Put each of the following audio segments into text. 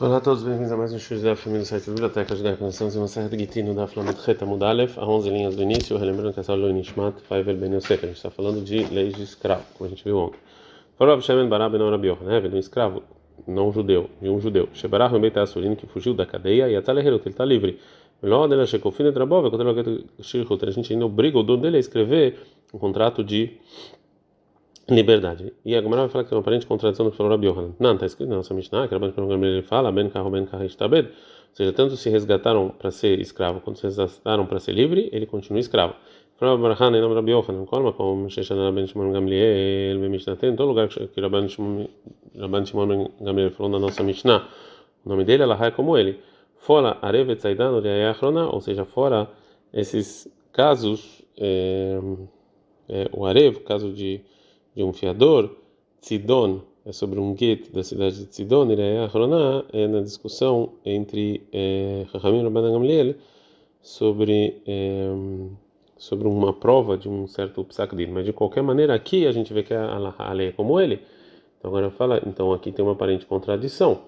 Olá a todos, bem-vindos a mais um show da família do site da Biblioteca Judaica. Nós estamos em uma serra de Gitino da Flamet Reta Mudalef, a 11 linhas do início, relembrando que essa aula é Nishmat, Faivel Ben Yosef. A gente está falando de leis de escravo, como a gente viu ontem. Falou Abshemen Barab Ben Arabior, né? De um escravo não judeu, de um judeu. Shebarah Remei Tassurin, que fugiu da cadeia e até ele está livre. Melhor dele, Shekofin e Trabov, quando ele a gente ainda obriga o dono dele a escrever um contrato de liberdade. E a Gemara vai falar que é uma aparente contradição do que falou Rabi Yohanan. Não, está escrito na nossa Mishnah, que Rabban Shimon ele fala, ben carro, ben carro, estabed. Ou seja, tanto se resgataram para ser escravo, quanto se resgataram para ser livre, ele continua escravo. Falou Barhan, em nome Rabi Yohanan, colma como Sheshana Rabban Shimon Gamliel, ben Mishnah, tem em todo lugar que Rabban Shimon Gamliel falou na nossa Mishnah, o nome dele, ela é como ele. Fora Arevet Zaidan, ou seja, fora esses casos, é, é, o Arev, caso de de um fiador, Tzidon, é sobre um gueto da cidade de Tzidon, e a Hroná é na discussão entre Rahamim e Gamliel sobre sobre uma prova de um certo psakdin, mas de qualquer maneira aqui a gente vê que a, lei é como ele. Então agora fala, então aqui tem uma aparente contradição.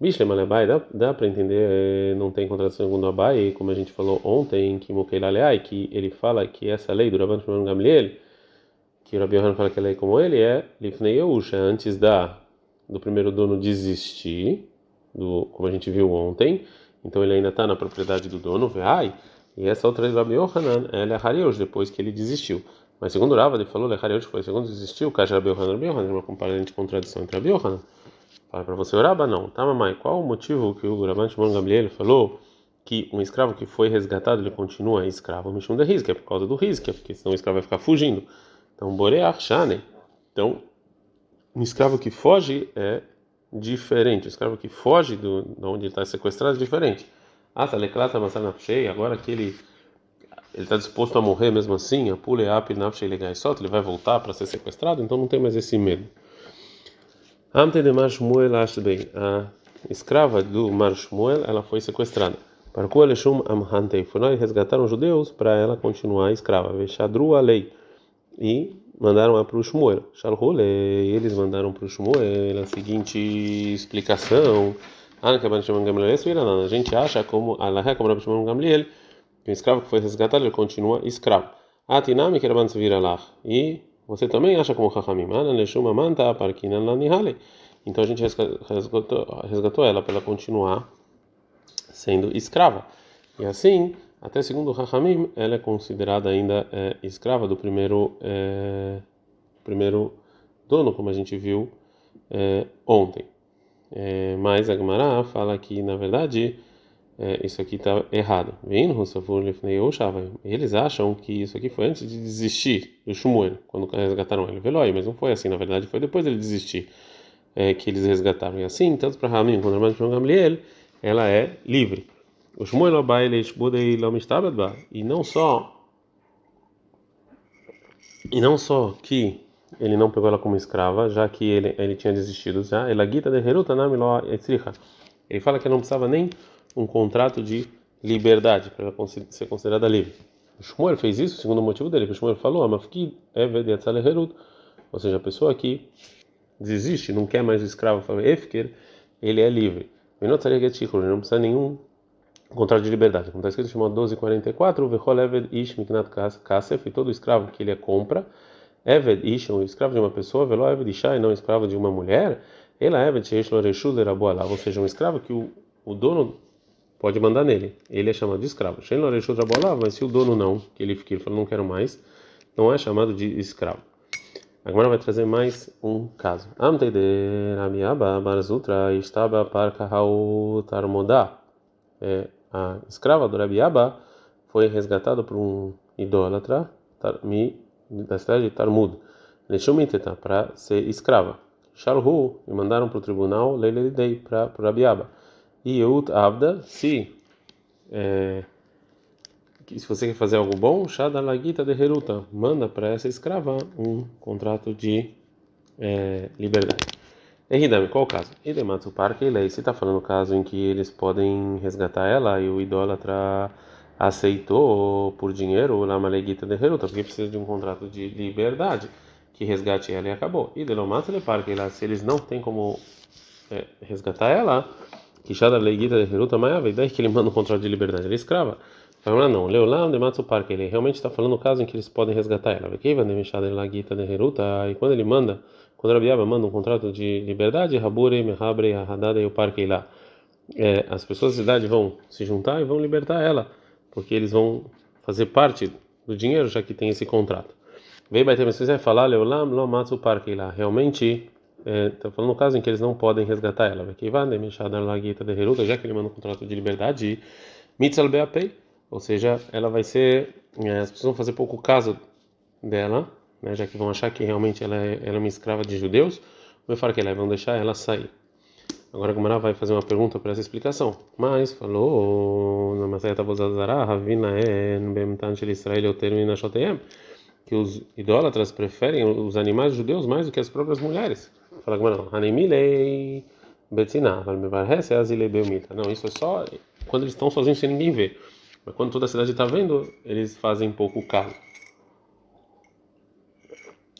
Bishle Malebai, dá, dá para entender, não tem contradição segundo Abai, como a gente falou ontem, que Mokeilaleai, que ele fala que essa lei do Rabban Gamliel que Rabi Yohanan fala que a lei como ele é Lifnei Yehusha, antes da do primeiro dono desistir, do, como a gente viu ontem, então ele ainda está na propriedade do dono, ai, e essa outra do Rabi Yohanan, ela é Hariosh, depois que ele desistiu. Mas segundo Rava, ele falou, ele é Hariosh, foi segundo desistiu, que Rabi Yohanan, Rabi Yohanan, uma comparação de contradição entre Rabi Yohanan. Fala para você, Raba, não. Tá, mamãe, qual o motivo que o Rabban Shimon Gamliel falou que um escravo que foi resgatado, ele continua escravo? Mishum de Rizkia, por causa do Rizkia, porque senão o escravo vai ficar fugindo. Então, Boreach Shane. Então, um escravo que foge é diferente. O escravo que foge do, de onde ele está sequestrado é diferente. Ah, tá leclata masana cheia. Agora que ele ele está disposto a morrer mesmo assim, a pule ap nafshei legaisot, ele vai voltar para ser sequestrado, então não tem mais esse medo. Amte de Marshmuel bem. A escrava do Marshmuel, ela foi sequestrada. Para o Aleshum Amhantei, foram resgataram os judeus para ela continuar escrava. Vexadru a lei e mandaram para o Shmuel. Shalhule, eles mandaram para o Shmuel a seguinte explicação. A gente acha como Shimon Gamliel, que um escravo que foi resgatado ele continua escravo. Vira lá. E você também acha como Chachamim? manta Então a gente resgatou, resgatou ela para ela continuar sendo escrava. E assim até segundo Rahamim, ela é considerada ainda é, escrava do primeiro, é, primeiro dono, como a gente viu é, ontem. É, mas a Gemara fala que, na verdade, é, isso aqui está errado. Eles acham que isso aqui foi antes de desistir do Shmuel, quando resgataram ele. Velói, mas não foi assim, na verdade, foi depois dele desistir é, que eles resgataram. E assim, tanto para Rahamim quanto para Gamliel, ela é livre. O Shmuel Abai Leishbudei Lomistabadba. E não só. E não só que ele não pegou ela como escrava, já que ele, ele tinha desistido já. Ela guita de Heruta Ele fala que não precisava nem um contrato de liberdade para ela ser considerada livre. O Shmuel fez isso, segundo o motivo dele, o Shmuel falou, Amafki Eved Yatzale Herut. Ou seja, a pessoa que desiste, não quer mais o escravo, Efker, ele é livre. Ele não precisa nenhum contrato de liberdade. Como está escrito, chamado 1244, Vechol Eved Ish Miknat Kasef, e todo escravo que ele é compra, Eved Ish, um escravo de uma pessoa, Velo Eved Ishai, não escravo de uma mulher, ela Eved Sheish ou seja, um escravo que o, o dono pode mandar nele. Ele é chamado de escravo. Mas se o dono não, que ele fica, ele fala, não quero mais, não é chamado de escravo. Agora vai trazer mais um caso. Amtei de Rabiaba Barzutra estava para Hau Tarmodá. É, a escrava do Rabi Abba foi resgatada por um idólatra da cidade de Tarmud, Leshumiteta, para ser escrava. Shalhu, e mandaram para o tribunal Leilidei, para o Rabi Abba. E Yehut Abda, se, é, se você quer fazer algo bom, Shada Lagita de Heruta, manda para essa escrava um contrato de é, liberdade. Erridami, qual o caso? Idematsu Parque Lei, se está falando o caso em que eles podem resgatar ela e o idólatra aceitou por dinheiro o Lamaleguita de Heruta, porque precisa de um contrato de liberdade que resgate ela e acabou. E Delomatsu Parque lá, se eles não têm como é, resgatar ela, que Shada Leiguita de Heruta Maiava, e daí que ele manda um contrato de liberdade, ele é escrava. Fala, não, Leolam de Matsupar, que ele realmente está falando o caso em que eles podem resgatar ela. Shada Leiguita de Heruta, e quando ele manda, quando Rabiaba manda um contrato de liberdade, Habure, Mehabre, Hadada e o Parque lá, é, as pessoas da cidade vão se juntar e vão libertar ela, porque eles vão fazer parte do dinheiro, já que tem esse contrato. Veio Baitem, se quiser falar, Leolam, Lomatsu Parque lá, realmente está é, falando no caso em que eles não podem resgatar ela. Já que ele manda um contrato de liberdade, Mitzal Beapei, ou seja, ela vai ser. É, as pessoas vão fazer pouco caso dela, né, já que vão achar que realmente ela é, ela é uma escrava de judeus, vai falar que ela vão deixar ela sair. Agora a Gumara vai fazer uma pergunta para essa explicação. Mas falou na Masayata Bozazara, Ravina é de Israel, que os idólatras preferem os animais judeus mais do que as próprias mulheres. Fala Gumara, Hanemilei Betzina. Não, isso é só quando eles estão sozinhos sem ninguém ver. Mas quando toda a cidade está vendo, eles fazem pouco caso.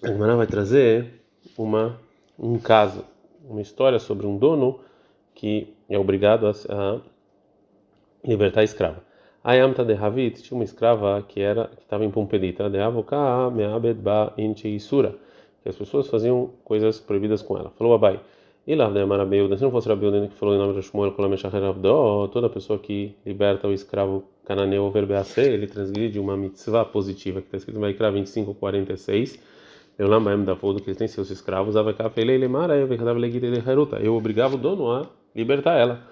A Gumara vai trazer uma, um caso uma história sobre um dono que é obrigado a, a libertar a escrava. Ayamta de Havit tinha uma escrava que era que estava em Pompedita, de Avoká me'abed ba isura, que as pessoas faziam coisas proibidas com ela. Falou Abai. E lá, né, Marabeuda, se não fosse Rabiuda que falou em nome de Shmuel, toda pessoa que liberta o escravo cananeu ou verbeace, ele transgride uma mitzvah positiva, que está escrito em Vaikra 25, 46, eu lembro da foda que eles têm seus escravos, eu obrigava o dono a libertar ela.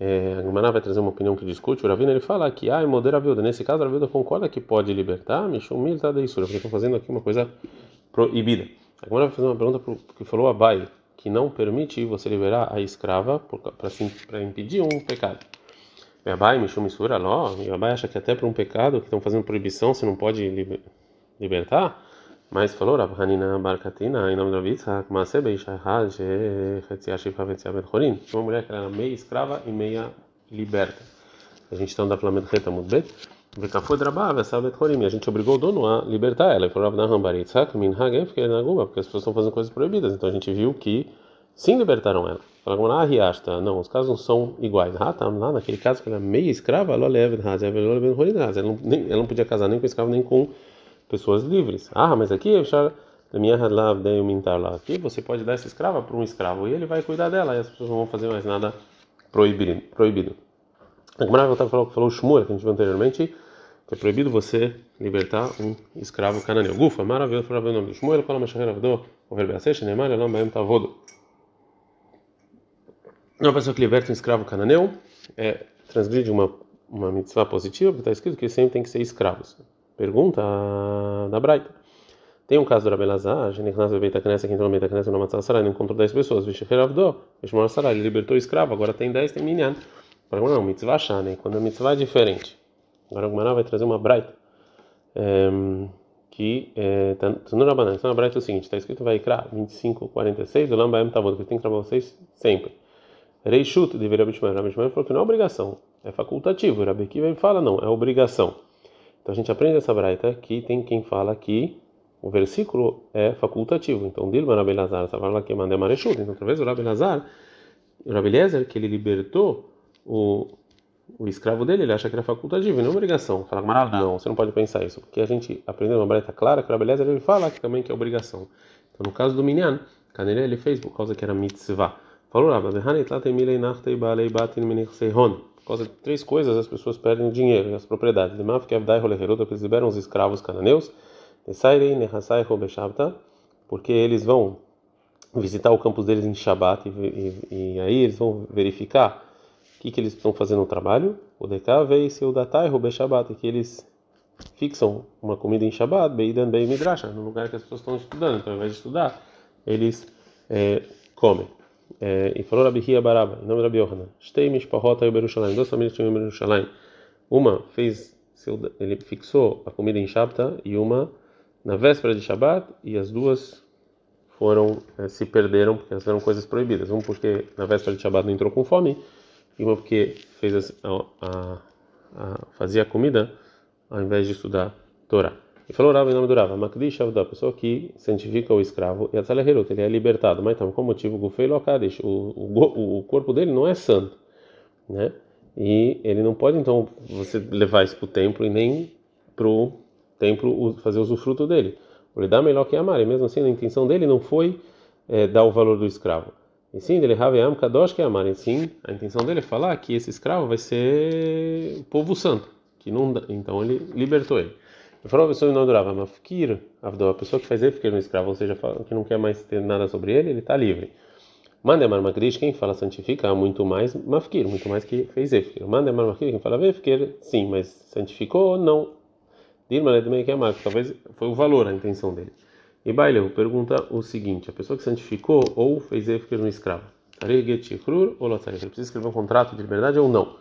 É, a Gemara vai trazer uma opinião que discute. O Ravina ele fala que ah, modera a viúva. Nesse caso, a viúva concorda que pode libertar, Milta de Isura, porque estão fazendo aqui uma coisa proibida. A Gemara vai fazer uma pergunta que falou a Bai, que não permite você liberar a escrava para impedir um pecado. E a Bai, Mishum Isura, Ló, e a Bai acha que até para um pecado que estão fazendo proibição, você não pode libertar. Mas falou Rav Hanina Barkatina, em nome da Yitzhak, Maase Beishahad, Shechetzia Shifa Vetzia Horin, uma mulher que era meia escrava e meia liberta. A gente está andando pela Medreta Mudbet, Vekafu Drabá, Vessa Bet Horim, a gente obrigou o dono a libertar ela. E falou Rav Naham Bar Yitzhak, Minhag Efker Naguba, porque as pessoas estão fazendo coisas proibidas. Então a gente viu que sim libertaram ela. Falaram, ah, Riasta, não, os casos não são iguais. Ah, tá, lá naquele caso que ela é meia escrava, ela leva ela não podia casar nem com escravo nem com pessoas livres. Ah, mas aqui aqui você pode dar essa escrava para um escravo e ele vai cuidar dela e as pessoas não vão fazer mais nada proibido. proibido. A Gemara falou, falou o Shmuel, que a gente viu anteriormente, que é proibido você libertar um escravo cananeu. Gufa, maravilhoso o nome do Shmuel, é o. Uma pessoa que liberta um escravo cananeu é, transgride uma, uma mitzvah positiva, porque está escrito que sempre tem que ser escravos. Pergunta da Braita. Tem um caso do Rabelazar, Geneknas Bebeita Knesset, que entrou no Beita Knesset no Matzah Sarai, encontrou 10 pessoas. Vishecher Avdo, Vishmor Sarai, ele libertou o escravo, agora tem 10, tem Minyan. Para não, mitzvah chá, né? Quando a mitzvah é diferente. Agora o Gumará vai trazer uma Braita. É, que está no Rabanan. Então, a Braita é o seguinte: está escrito vai Vaikra 25, 46, do Lambaem Tavod, que tem que trabalhar vocês sempre. Reishut deveria Bishmer. Rabishmer falou que não é obrigação, é facultativo. Rabi Kiva fala, não, é obrigação. Então a gente aprende essa braita que tem quem fala que o versículo é facultativo. Então, Dilma Rabelazar, fala que manda Marechut. Então, através do Rabelazar, o Rabelezer, que ele libertou o, o escravo dele, ele acha que era facultativo não obrigação. Fala, mas não, você não pode pensar isso. Porque a gente aprendeu uma braita clara que o Rabelezer ele fala que também que é obrigação. Então, no caso do Minyan, Canelé ele fez por causa que era mitzvah. Falou, Rabba, por causa de três coisas as pessoas perdem dinheiro e as propriedades. De Maf, Kevdai, Roleheruda, que eles liberam os escravos cananeus. Nesairei, Nehasai, Robeshabta, porque eles vão visitar o campus deles em Shabat e, e, e aí eles vão verificar o que, que eles estão fazendo no trabalho. O DK veio se o Datai, Robeshabat, que eles fixam uma comida em Shabat, Beidan, Bei no lugar que as pessoas estão estudando. Então, ao invés de estudar, eles é, comem. É, e falou Rabi Hia Baraba, em nome de Rabi Yohanan, Shtei Mishpahot Ayu Berushalayim, duas famílias tinham em Berushalayim. Uma fez, seu, ele fixou a comida em Shabta e uma na véspera de Shabbat e as duas foram é, se perderam porque elas eram coisas proibidas. Uma porque na véspera de Shabbat não entrou com fome e uma porque fez a, a, a, fazia comida ao invés de estudar Torá. E falou Rav em nome do Rav, Makdish a pessoa que santifica o escravo, e a Tzaleherut, ele é libertado. Mas então, qual motivo? Gufei Lokadish, o, o, o corpo dele não é santo. né? E ele não pode então você levar isso para o templo e nem para o templo fazer usufruto dele. Ele dá melhor que amar, e mesmo assim a intenção dele não foi é, dar o valor do escravo. E sim, ele Raveam Kadosh que amar, e sim, a intenção dele é falar que esse escravo vai ser o povo santo, que não então ele libertou ele. Ele falou a pessoa não durava, mafkir, a pessoa que faz efkir no escravo, ou seja, que não quer mais ter nada sobre ele, ele está livre. Mandemar Makrish, quem fala santifica muito mais mafkir, muito mais que fez efkir. Mandemar Makrish, quem fala efkir, sim, mas santificou, não. Dirma Ledmei que amar, talvez foi o valor, a intenção dele. E Baileu pergunta o seguinte: a pessoa que santificou ou fez efker no escravo, ou ele precisa escrever um contrato de liberdade ou não?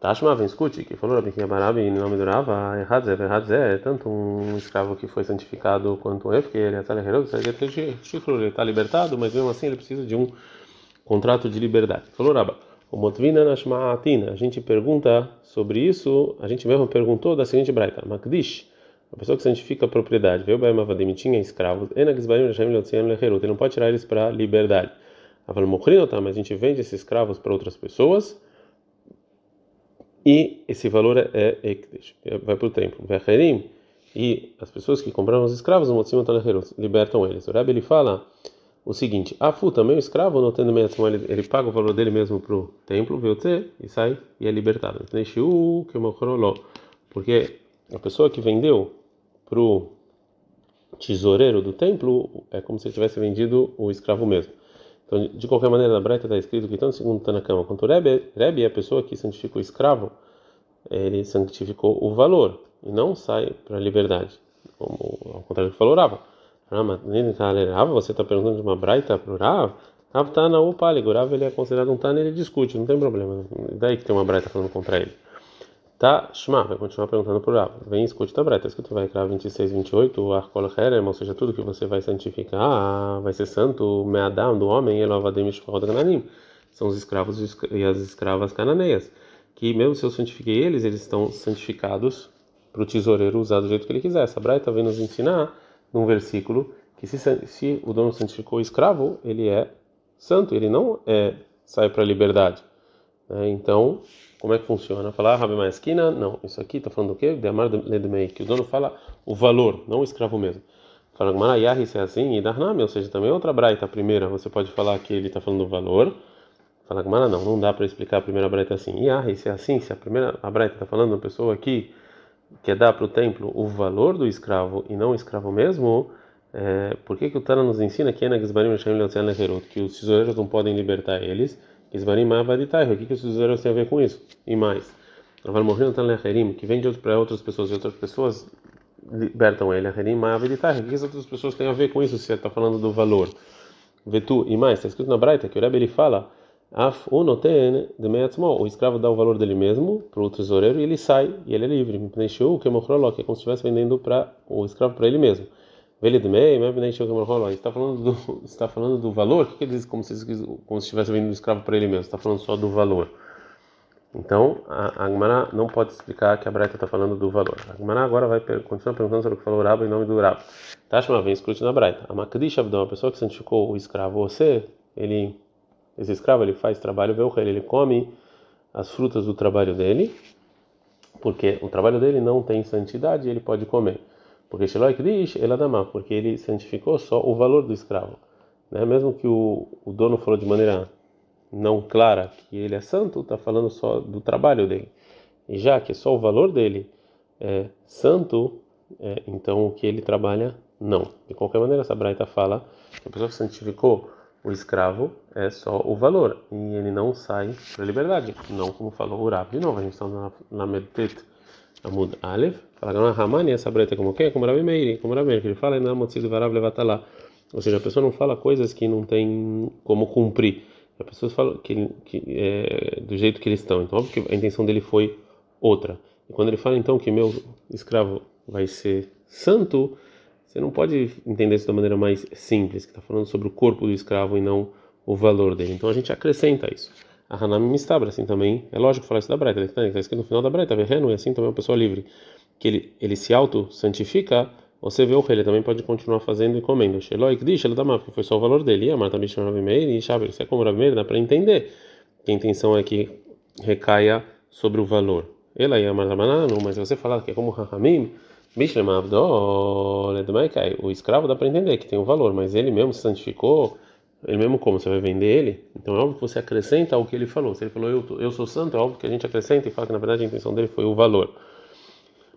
Tashma vem escute que falou Rabi Kiabarabi em nome do Rava, Erhadzé, Erhadzé, tanto um escravo que foi santificado quanto um efker, ele está libertado, mas mesmo assim ele precisa de um contrato de liberdade. Falou Raba. O Motvina Nashma'atina, a gente pergunta sobre isso, a gente mesmo perguntou da seguinte braita: Makdish, a pessoa que santifica a propriedade, veio Baima Vadim tinha escravos, ele não pode tirar eles para liberdade. Tá, mas a gente vende esses escravos para outras pessoas e esse valor é Ekdesh, vai para o templo. E as pessoas que compraram os escravos, libertam eles. O Rebbe ele fala o seguinte: Afu também o escravo, não tendo meia ele, ele paga o valor dele mesmo para o templo, veio e sai e é libertado. Porque a pessoa que vendeu para o tesoureiro do templo é como se tivesse vendido o escravo mesmo. Então, de qualquer maneira, na Breta está escrito que tanto segundo está na cama quanto o Rebbe, Rebbe é a pessoa que santificou o escravo, ele santificou o valor e não sai para a liberdade, como ao contrário do que falou Rava. Rava, você está perguntando de uma Braita para o Rav? Rav está na Upáligo, Rav ele é considerado um Tana, ele discute, não tem problema. Daí que tem uma Braita falando contra ele. Tá, Shma, vai continuar perguntando por Rav. Vem escute a Braita, escuta, vai criar 26, 28, o Arkol Herem, ou seja, tudo que você vai santificar, vai ser santo, Meadam, do homem, e Elovadem Mishpachot Gananim. São os escravos e as escravas cananeias. Que mesmo se eu santifiquei eles, eles estão santificados para o tesoureiro usar do jeito que ele quiser. Essa Braita vem nos ensinar num versículo que se, se o dono santificou o escravo, ele é santo, ele não é sai para a liberdade. Né? Então, como é que funciona? Falar Rabi Maesquina? Não, isso aqui está falando do quê? De Amar Ledmei, que o dono fala o valor, não o escravo mesmo. Fala Gmarayahi, se é assim, e Darnami, ou seja, também outra braita, a primeira, você pode falar que ele está falando do valor. Fala Gmara, não, não dá para explicar a primeira braita assim. Yahi, se é assim, se a primeira braita está falando uma pessoa aqui quer dar para o templo o valor do escravo e não o escravo mesmo, é, por que, que o Tana nos ensina que que os tesoureiros não podem libertar eles? O que, que os tesoureiros têm a ver com isso? E mais, que vende para outras pessoas e outras pessoas libertam ele. O que, que as outras pessoas têm a ver com isso? Se você está falando do valor. Vetu e mais, está escrito na Braita que o Rebbe ele fala Af unoten de O escravo dá o valor dele mesmo para o tesoureiro e ele sai e ele é livre. Que mochroló, que é como se estivesse vendendo para o escravo para ele mesmo. Vele de mei, mas pneixu que mochroló. Está falando do está falando do valor? O que, que ele diz como se como se estivesse vendendo o escravo para ele mesmo? Está falando só do valor. Então, a Agmará não pode explicar que a Breta está falando do valor. A Agmará agora vai continuar perguntando sobre o que falou o Rabo em nome do Rabo. Tashma vem escute na Breta. A Makdish Abdão, a pessoa que santificou o escravo, você, ele esse escravo ele faz trabalho velcher, ele come as frutas do trabalho dele, porque o trabalho dele não tem santidade, ele pode comer. Porque Sheloik diz, ele adama, porque ele santificou só o valor do escravo. Né? Mesmo que o, o dono falou de maneira não clara que ele é santo, está falando só do trabalho dele. E já que só o valor dele é santo, é, então o que ele trabalha, não. De qualquer maneira, essa Braita fala que a pessoa que santificou o escravo é só o valor e ele não sai para a liberdade, não como falou o Rav. De novo, a gente está na, na Amud Aleph, fala Ramani, essa breta como quem? Como Rabi Meiri, como Rabi Meiri, que ele fala, na Motzid Varav Levatalá. Ou seja, a pessoa não fala coisas que não tem como cumprir. A pessoa fala que, que é, do jeito que eles estão. Então, óbvio que a intenção dele foi outra. E quando ele fala então que meu escravo vai ser santo, você não pode entender isso da maneira mais simples, que está falando sobre o corpo do escravo e não o valor dele. Então a gente acrescenta isso. A Hanami Mistabra, assim também, é lógico falar isso da Breta, está escrito no final da Breta, Verreno, e assim também é uma pessoa livre, que ele, ele se auto-santifica, você vê o rei, ele também pode continuar fazendo e comendo. Sheloik diz, ele dá porque foi só o valor dele. E a Marta Bishon Rabi Meir, e Shaber, isso é como Rabi Meir, dá para entender que a intenção é que recaia sobre o valor. Ela ia mais não, mas você falar que é como Rahamim, o escravo dá para entender que tem um valor, mas ele mesmo se santificou, ele mesmo como? Você vai vender ele, então é óbvio que você acrescenta ao que ele falou. Se ele falou eu, eu sou santo, é óbvio que a gente acrescenta e fala que na verdade a intenção dele foi o valor.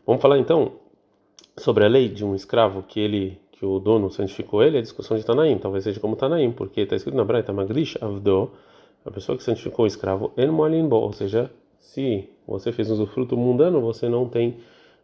Vamos falar então sobre a lei de um escravo que ele que o dono santificou ele, a discussão de Tanaim, talvez seja como Tanaim, porque está escrito na Braita Magrish Avdo, a pessoa que santificou o escravo en moalimbo, ou seja, se você fez usufruto mundano, você não tem,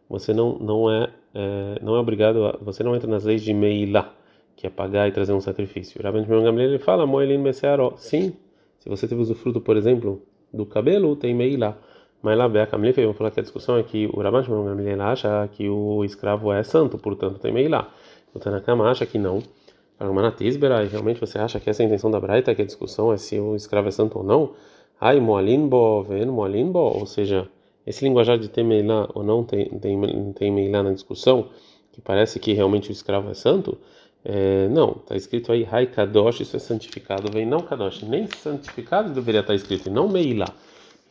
você não não é, é não é obrigado, a, você não entra nas leis de Meilá, que é pagar e trazer um sacrifício. Rabban Gamliel ele fala moelin besearo, sim, se você teve usufruto, por exemplo, do cabelo, tem Meilá. Mas lá, Beca Kamlif, vamos falar que a discussão é que o Rabban Gamliel acha que o escravo é santo, portanto tem Meilá. O Tanakama acha que não. Armanatisbera, e realmente você acha que essa é a intenção da Braita, que a discussão é se o escravo é santo ou não? Ai, moalinbo, ven moalinbo, ou seja, esse linguajar de tem meilá ou não tem, tem, tem meilá na discussão, que parece que realmente o escravo é santo, é, não, está escrito aí, Hai Kadosh, isso é santificado, vem não Kadosh, nem santificado deveria estar escrito, e não meilá.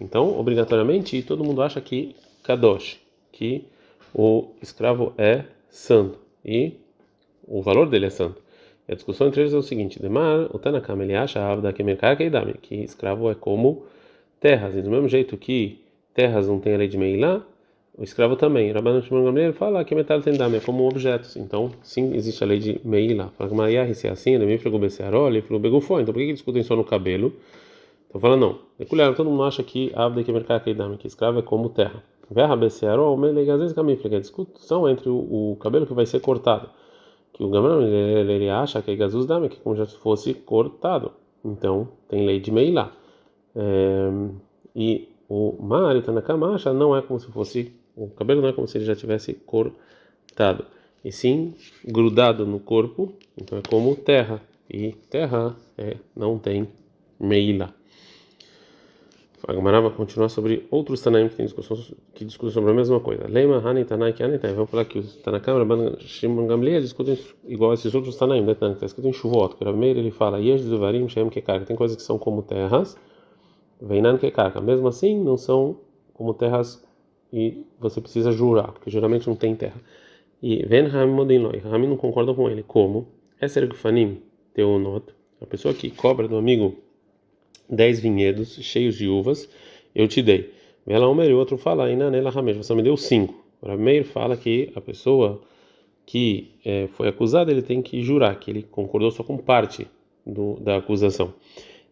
Então, obrigatoriamente, todo mundo acha que Kadosh, que o escravo é santo. E o valor dele é santo. E a discussão entre eles é o seguinte: Demar, o Tanakam ele acha que escravo é como terras, e do mesmo jeito que terras não tem a lei de Meilá, o escravo também. Rabban Shimon Gamliel fala que metal tem dame, é como objetos. Então, sim, existe a lei de Meilá. Fala que Maria se é assim, ele me falou Becearol, ele falou Begufó. Então, por que, que discutem só no cabelo? Então, fala não. Peculiar, todo mundo acha que Abda que dame, que escravo é como terra. Verra Becearol, Melegazes Camifle, a discussão entre o, o cabelo que vai ser cortado que o Gamram ele, ele acha que é Gazus Dame, que como já fosse cortado. Então, tem lei de Meilá. É, e o Mário Tanakama acha não é como se fosse, o cabelo não é como se ele já tivesse cortado, e sim grudado no corpo, então é como terra. E terra é, não tem Meilá. A Gemara vai continuar sobre outros Tanaim que, discussão, que discutem sobre a mesma coisa. Lema, Hani, Tanai, que Anitai. Vamos falar que os Tanakam, Rabban Shimon Gamliel discutem igual a esses outros Tanaim, né? Está escrito em Shuvot, que Rameir ele fala, Yesh Zuvarim, Shem Kekar, tem coisas que são como terras, Veinan Kekar, mesmo assim não são como terras e você precisa jurar, porque geralmente não tem terra. E Ven Hamim Modinloi, Hamim não concorda com ele. Como? Eser Gfanim, Teonot, a pessoa que cobra do amigo dez vinhedos cheios de uvas, eu te dei. Ela uma e outro fala, aí nela ramesh, você me deu cinco. O Rameir fala que a pessoa que é, foi acusada, ele tem que jurar que ele concordou só com parte do, da acusação.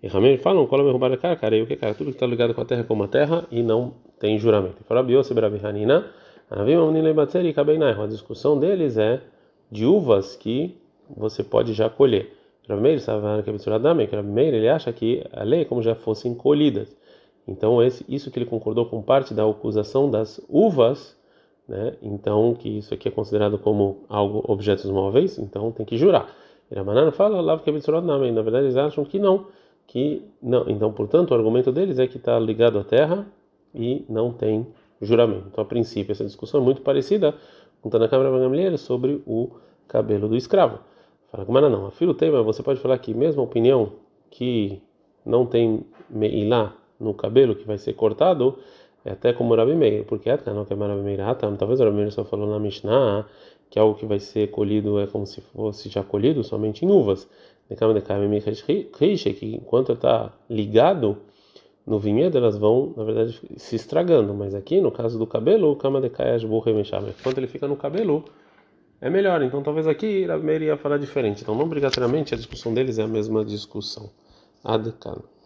E Rameir fala, não cola me roubar a cara, cara, e o que cara? Tudo que está ligado com a terra é como a terra e não tem juramento. Fala, Biose, Bravihanina, a discussão deles é de uvas que você pode já colher. Rav Meir estava que é que Rav Meir ele acha que a lei é como já fossem colhidas. Então esse, isso que ele concordou com parte da acusação das uvas, né? Então que isso aqui é considerado como algo objetos móveis, então tem que jurar. E a banana fala lá que é na verdade eles acham que não, que não. Então portanto o argumento deles é que está ligado à terra e não tem juramento. Então a princípio essa discussão é muito parecida com a Câmara Gamliel sobre o cabelo do escravo. Fala Gumara não. A filho tem, mas você pode falar que mesma opinião que não tem meilá no cabelo que vai ser cortado, é até como Rabi Meir, porque é não que é Rabi Meir, ah, tá, talvez o Rabi Meir só falou na Mishnah que algo que vai ser colhido é como se fosse já colhido somente em uvas. Que enquanto está ligado no vinhedo, elas vão, na verdade, se estragando. Mas aqui, no caso do cabelo, o Kama de Quando ele fica no cabelo, é melhor. Então talvez aqui a Meir ia falar diferente. Então não obrigatoriamente a discussão deles é a mesma discussão. Adkan.